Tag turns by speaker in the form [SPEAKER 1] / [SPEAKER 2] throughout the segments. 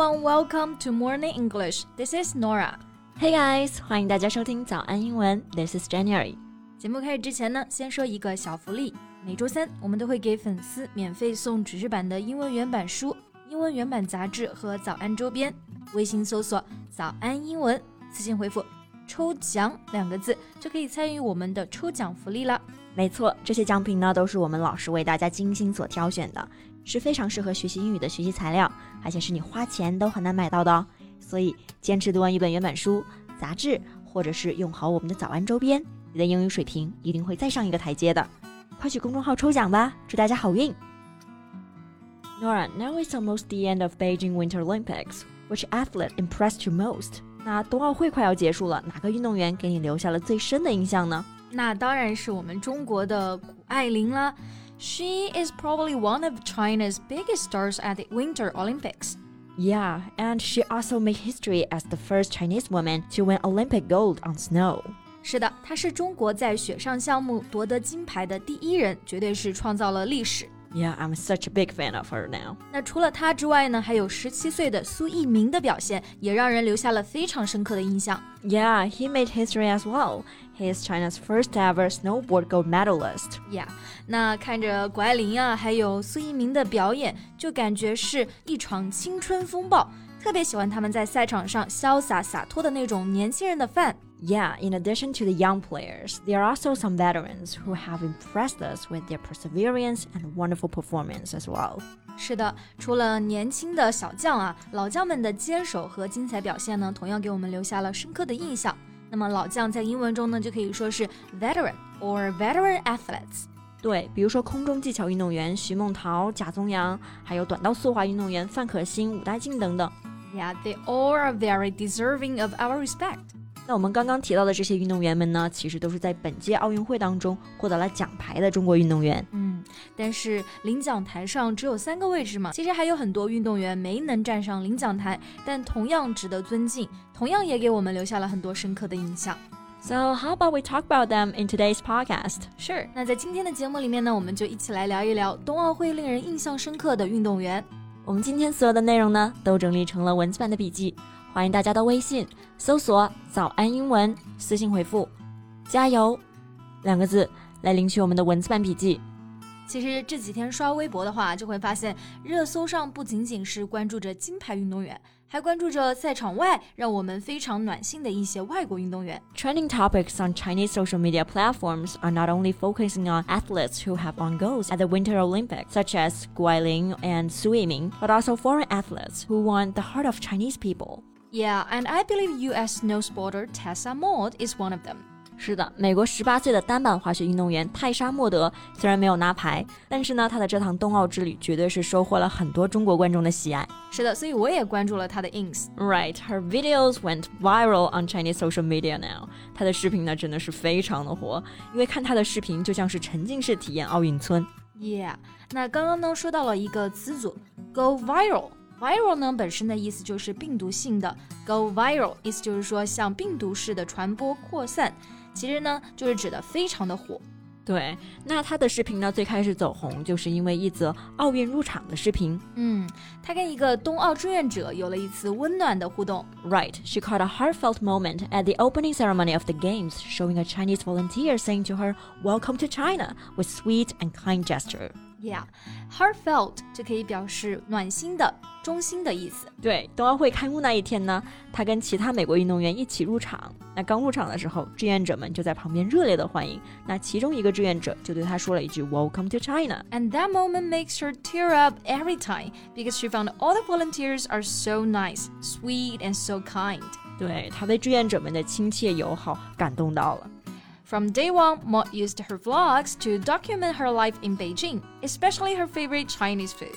[SPEAKER 1] everyone, welcome to Morning English. This is Nora.
[SPEAKER 2] Hey guys，欢迎大家收听早安英文。This is January。
[SPEAKER 1] 节目开始之前呢，先说一个小福利。每周三我们都会给粉丝免费送纸质版的英文原版书、英文原版杂志和早安周边。微信搜索“早安英文”，私信回复“抽奖”两个字，就可以参与我们的抽奖福利了。
[SPEAKER 2] 没错，这些奖品呢都是我们老师为大家精心所挑选的，是非常适合学习英语的学习材料，而且是你花钱都很难买到的哦。所以坚持读完一本原版书、杂志，或者是用好我们的早安周边，你的英语水平一定会再上一个台阶的。快去公众号抽奖吧，祝大家好运！Nora, now it's almost the end of Beijing Winter Olympics. Which athlete impressed you most? 那冬奥会快要结束了，哪个运动员给你留下了最深的印象呢？
[SPEAKER 1] 那当然是我们中国的谷爱凌啦。She is probably one of China's biggest stars at the Winter Olympics.
[SPEAKER 2] Yeah, and she also made history as the first Chinese woman to win Olympic gold on snow.
[SPEAKER 1] 是的，她是中国在雪上项目夺得金牌的第一人，绝对是创造了历史。
[SPEAKER 2] Yeah, I'm such a big fan of her now.
[SPEAKER 1] 那除了她之外呢，还有十七岁的苏翊鸣的表现，也让人留下了非常深刻的印象。
[SPEAKER 2] Yeah, he made history as well. He is China's first ever snowboard gold medalist.
[SPEAKER 1] Yeah，那看着谷爱凌啊，还有苏翊鸣的表演，就感觉是一场青春风暴。特别喜欢他们在赛场上潇洒洒脱的那种年轻人的范。
[SPEAKER 2] Yeah, in addition to the young players, there are also some veterans who have impressed us with their perseverance and wonderful performance as well.
[SPEAKER 1] 是的，除了年轻的小将啊，老将们的坚守和精彩表现呢，同样给我们留下了深刻的印象。那么老将在英文中呢，就可以说是 veteran or veteran athletes。
[SPEAKER 2] 对，比如说空中技巧运动员徐梦桃、贾宗洋，还有短道速滑运动员范可新、武大靖等等。
[SPEAKER 1] Yeah, they all are very deserving of our respect.
[SPEAKER 2] 那我们刚刚提到的这些运动员们呢，其实都是在本届奥运会当中获得了奖牌的中国运动员。
[SPEAKER 1] 嗯，但是领奖台上只有三个位置嘛，其实还有很多运动员没能站上领奖台，但同样值得尊敬，同样也给我们留下了很多深刻的印象。
[SPEAKER 2] So how about we talk about them in today's podcast?
[SPEAKER 1] Sure。那在今天的节目里面呢，我们就一起来聊一聊冬奥会令人印象深刻的运动员。
[SPEAKER 2] 我们今天所有的内容呢，都整理成了文字版的笔记。欢迎大家到微信搜索“早安英文”，私信回复“加油”两个字来领取我们的文字版笔记。
[SPEAKER 1] 其实这几天刷微博的话，就会发现热搜上不仅仅是关注着金牌运动员，还关注着赛场外让我们非常暖心的一些外国运动员。
[SPEAKER 2] Trending topics on Chinese social media platforms are not only focusing on athletes who have won golds at the Winter Olympics, such as Gu Ailing and Su Yiming, but also foreign athletes who won the heart of Chinese people.
[SPEAKER 1] Yeah, and I believe U.S. snowboarder Tessa Maud is one of them.
[SPEAKER 2] 是的，美国十八岁的单板滑雪运动员泰莎·莫德虽然没有拿牌，但是呢，她的这趟冬奥之旅绝对是收获了很多中国观众的喜爱。
[SPEAKER 1] 是的，所以我也关注了她的 ins。
[SPEAKER 2] Right, her videos went viral on Chinese social media now. 她的视频呢，真的是非常的火，因为看她的视频就像是沉浸式体验奥运村。
[SPEAKER 1] Yeah，那刚刚呢，说到了一个词组，go viral。Viral 呢本身的意思就是病毒性的，go viral 意思就是说像病毒似的传播扩散，其实呢就是指的非常的火。
[SPEAKER 2] 对，那他的视频呢最开始走红，就是因为一则奥运入场的视频。
[SPEAKER 1] 嗯，他跟一个冬奥志愿者有了一次温暖的互动。
[SPEAKER 2] Right, she caught a heartfelt moment at the opening ceremony of the games, showing a Chinese volunteer saying to her, "Welcome to China," with sweet and kind gesture.
[SPEAKER 1] Yeah, heartfelt 就可以表示暖心的、衷心的意思。
[SPEAKER 2] 对，冬奥会开幕那一天呢，他跟其他美国运动员一起入场。那刚入场的时候，志愿者们就在旁边热烈的欢迎。那其中一个志愿者就对他说了一句 "Welcome to China."
[SPEAKER 1] And that moment makes her tear up every time because she found all the volunteers are so nice, sweet, and so kind.
[SPEAKER 2] 对他被志愿者们的亲切友好感动到了。
[SPEAKER 1] from day one, Maud used her vlogs to document her life in Beijing, especially her favorite Chinese food.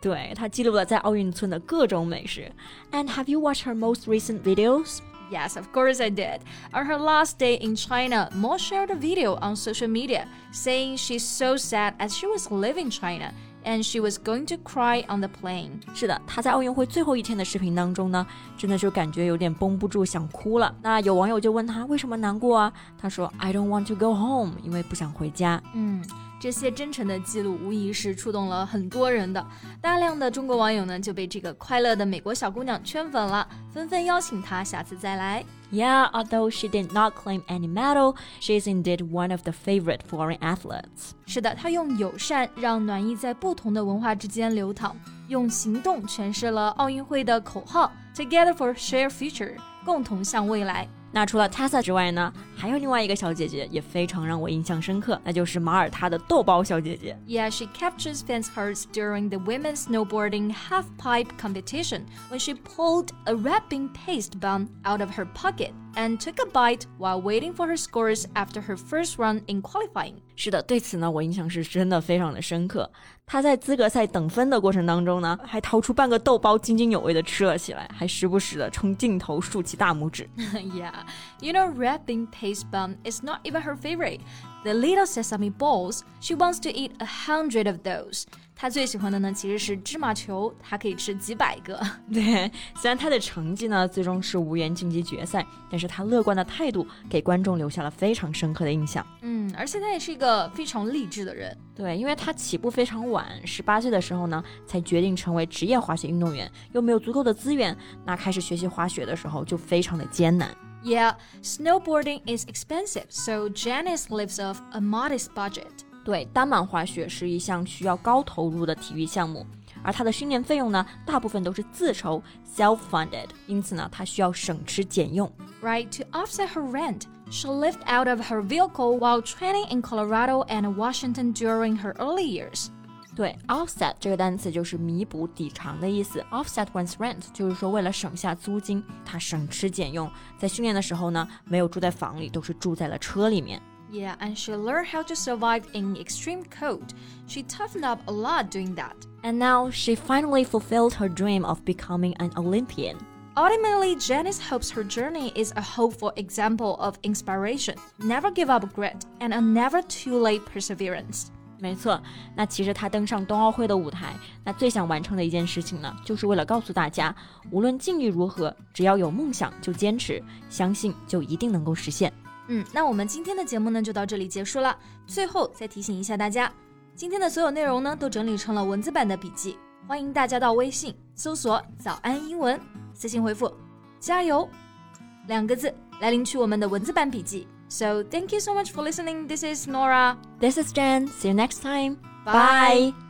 [SPEAKER 2] 对，她记录了在奥运村的各种美食。And have you watched her most recent videos?
[SPEAKER 1] Yes, of course I did. On her last day in China, Maud shared a video on social media saying she's so sad as she was leaving China and she was going to cry on the plane.
[SPEAKER 2] 是的，她在奥运会最后一天的视频当中呢，真的就感觉有点绷不住想哭了。那有网友就问她为什么难过啊？她说 I don't want to go home，因为不想回家。
[SPEAKER 1] 嗯。这些真诚的记录无疑是触动了很多人的，大量的中国网友呢就被这个快乐的美国小姑娘圈粉了，纷纷邀请她下次再来。
[SPEAKER 2] Yeah, although she did not claim any medal, she is indeed one of the favorite foreign athletes.
[SPEAKER 1] 是的，她用友善让暖意在不同的文化之间流淌，用行动诠释了奥运会的口号 “Together for shared Future”，共同向未来。
[SPEAKER 2] 那除了 Tessa 之外呢，还有另外一个小姐姐也非常让我印象深刻，那就是马耳他的豆包小姐姐。
[SPEAKER 1] Yeah, she captures fans' hearts during the women's snowboarding half-pipe competition when she pulled a wrapping paste bun out of her pocket and took a bite while waiting for her scores after her first run in qualifying.
[SPEAKER 2] 是的，对此呢，我印象是真的非常的深刻。他在资格赛等分的过程当中呢，还掏出半个豆包，津津有味的吃了起来，还时不时的冲镜头竖起大拇指。
[SPEAKER 1] yeah, you know, wrapping paste bun is not even her favorite. The little sesame balls, she wants to eat a hundred of those. 她最喜欢的呢其实是芝麻球，她可以吃几百个。
[SPEAKER 2] 对，虽然她的成绩呢最终是无缘晋级决赛，但是她乐观的态度给观众留下了非常深刻的印象。
[SPEAKER 1] 嗯，而且他也是一个非常励志的人。
[SPEAKER 2] 对，因为她起步非常晚，十八岁的时候呢才决定成为职业滑雪运动员，又没有足够的资源，那开始学习滑雪的时候就非常的艰难。
[SPEAKER 1] Yeah, snowboarding is expensive, so Jenise lives off a modest budget.
[SPEAKER 2] 对，单板滑雪是一项需要高投入的体育项目，而她的训练费用呢，大部分都是自筹 （self-funded），因此呢，她需要省吃俭用。
[SPEAKER 1] Right to offset her rent, she lived out of her vehicle while training in Colorado and Washington during her early years.
[SPEAKER 2] 对，offset 这个单词就是弥补、抵偿的意思。offset one's rent 就是说为了省下租金，他省吃俭用。在训练的时候呢，没有住在房里，都是住在了车里面。
[SPEAKER 1] Yeah, and she learned how to survive in extreme cold. She toughened up a lot doing that.
[SPEAKER 2] And now she finally fulfilled her dream of becoming an Olympian.
[SPEAKER 1] Ultimately, Jenise hopes her journey is a hopeful example of inspiration. Never give up grit and a never too late perseverance.
[SPEAKER 2] 没错，那其实他登上冬奥会的舞台，那最想完成的一件事情呢，就是为了告诉大家，无论境遇如何，只要有梦想就坚持，相信就一定能够实现。
[SPEAKER 1] 嗯，那我们今天的节目呢就到这里结束了。最后再提醒一下大家，今天的所有内容呢都整理成了文字版的笔记，欢迎大家到微信搜索“早安英文”，私信回复“加油”两个字来领取我们的文字版笔记。So thank you so much for listening. This is Nora.
[SPEAKER 2] This is Jen. See you next time.
[SPEAKER 1] Bye. Bye.